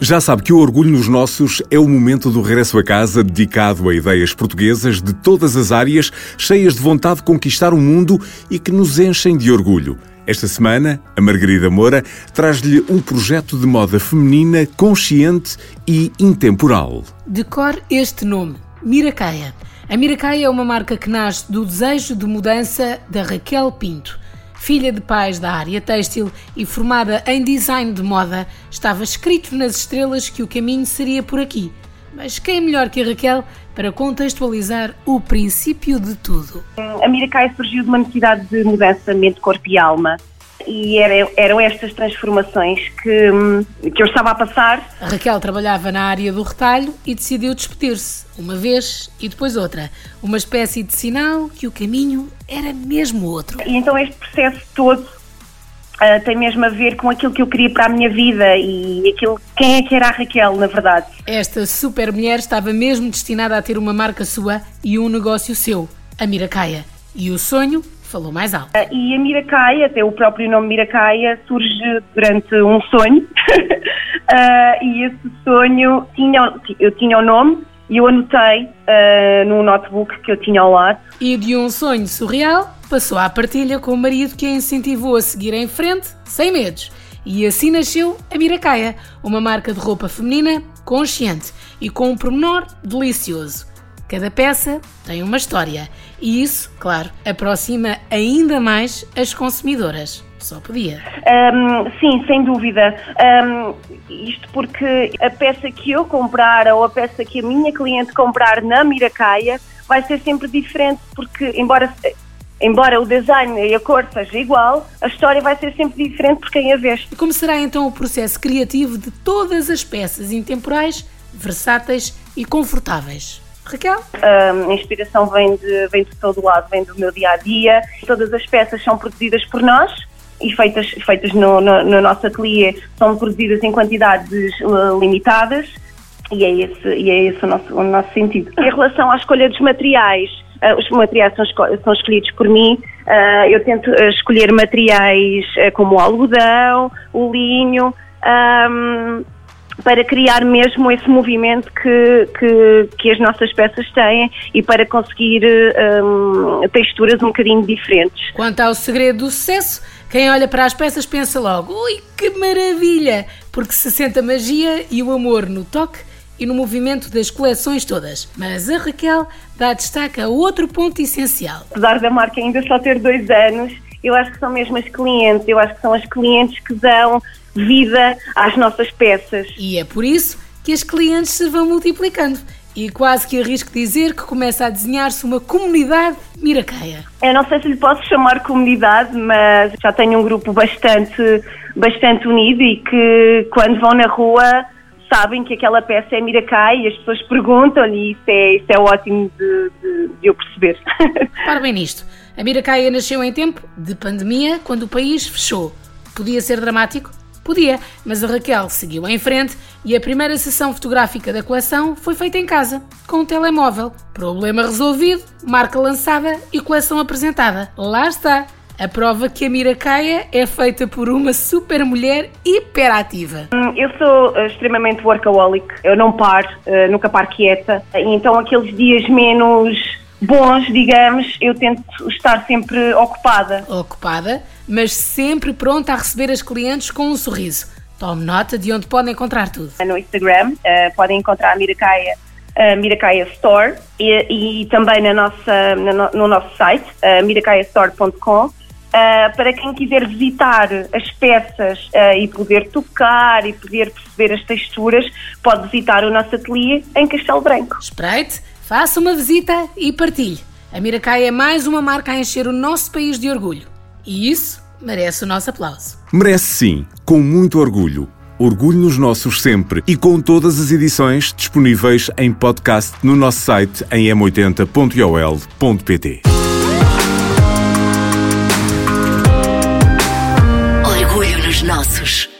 Já sabe que o Orgulho nos Nossos é o momento do regresso a casa dedicado a ideias portuguesas de todas as áreas, cheias de vontade de conquistar o mundo e que nos enchem de orgulho. Esta semana, a Margarida Moura traz-lhe um projeto de moda feminina consciente e intemporal. Decore este nome, Miracaia. A Miracaia é uma marca que nasce do desejo de mudança da Raquel Pinto filha de pais da área têxtil e formada em design de moda, estava escrito nas estrelas que o caminho seria por aqui. Mas quem melhor que a Raquel para contextualizar o princípio de tudo? A Mirakai surgiu de uma necessidade de mudança mente, corpo e alma e era, eram estas transformações que, que eu estava a passar. A Raquel trabalhava na área do retalho e decidiu despedir-se, uma vez e depois outra. Uma espécie de sinal que o caminho era mesmo outro. E então este processo todo uh, tem mesmo a ver com aquilo que eu queria para a minha vida e aquilo quem é que era a Raquel, na verdade. Esta super mulher estava mesmo destinada a ter uma marca sua e um negócio seu, a Miracaia. E o sonho falou mais alto. Uh, e a Miracaia, até o próprio nome Miracaia, surge durante um sonho. uh, e esse sonho, tinha, eu tinha o nome e eu anotei uh, no notebook que eu tinha ao lado. E de um sonho surreal, passou à partilha com o marido que a incentivou a seguir em frente, sem medos. E assim nasceu a Miracaia, uma marca de roupa feminina consciente e com um pormenor delicioso Cada peça tem uma história e isso, claro, aproxima ainda mais as consumidoras. Só podia. Um, sim, sem dúvida. Um, isto porque a peça que eu comprar ou a peça que a minha cliente comprar na Miracaia vai ser sempre diferente, porque embora embora o design e a cor seja igual, a história vai ser sempre diferente por quem a veste. Como será então o processo criativo de todas as peças intemporais, versáteis e confortáveis? Raquel? a inspiração vem de, vem de todo lado, vem do meu dia a dia. Todas as peças são produzidas por nós e feitas, feitas no, no, no nosso ateliê, são produzidas em quantidades uh, limitadas e é esse, e é esse o, nosso, o nosso sentido. Em relação à escolha dos materiais, uh, os materiais são, são escolhidos por mim. Uh, eu tento escolher materiais como o algodão, o linho. Um, para criar mesmo esse movimento que, que, que, as nossas peças têm e para conseguir um, texturas um bocadinho diferentes. Quanto ao segredo do sucesso, quem olha para as peças pensa logo: ui, que maravilha! Porque se sente a magia e o amor no toque e no movimento das coleções todas. Mas a Raquel dá destaque a outro ponto essencial. Apesar da marca ainda só ter dois anos, eu acho que são mesmo as clientes, eu acho que são as clientes que dão vida às nossas peças. E é por isso que as clientes se vão multiplicando. E quase que arrisco dizer que começa a desenhar-se uma comunidade miracaia. Eu não sei se lhe posso chamar comunidade, mas já tenho um grupo bastante, bastante unido e que quando vão na rua sabem que aquela peça é Miracai e as pessoas perguntam-lhe e isso é, isso é ótimo de, de, de eu perceber. Para bem nisto. A Miracaia nasceu em tempo de pandemia, quando o país fechou. Podia ser dramático? Podia, mas a Raquel seguiu em frente e a primeira sessão fotográfica da coleção foi feita em casa, com um telemóvel. Problema resolvido, marca lançada e coleção apresentada. Lá está! A prova que a Miracaia é feita por uma super mulher hiperativa. Hum, eu sou uh, extremamente workaholic, eu não paro, uh, nunca paro quieta, então aqueles dias menos bons, digamos, eu tento estar sempre ocupada. Ocupada, mas sempre pronta a receber as clientes com um sorriso. Tome nota de onde podem encontrar tudo. No Instagram uh, podem encontrar a Miracaia, uh, Miracaia Store e, e, também na nossa, no, no nosso site, uh, miracaiastore.com. Uh, para quem quiser visitar as peças uh, e poder tocar e poder perceber as texturas, pode visitar o nosso ateliê em Castelo Branco. Espreite Faça uma visita e partilhe. A Miracai é mais uma marca a encher o nosso país de orgulho. E isso merece o nosso aplauso. Merece sim, com muito orgulho. Orgulho nos nossos sempre e com todas as edições disponíveis em podcast no nosso site em m80.ol.pt. Orgulho nos nossos.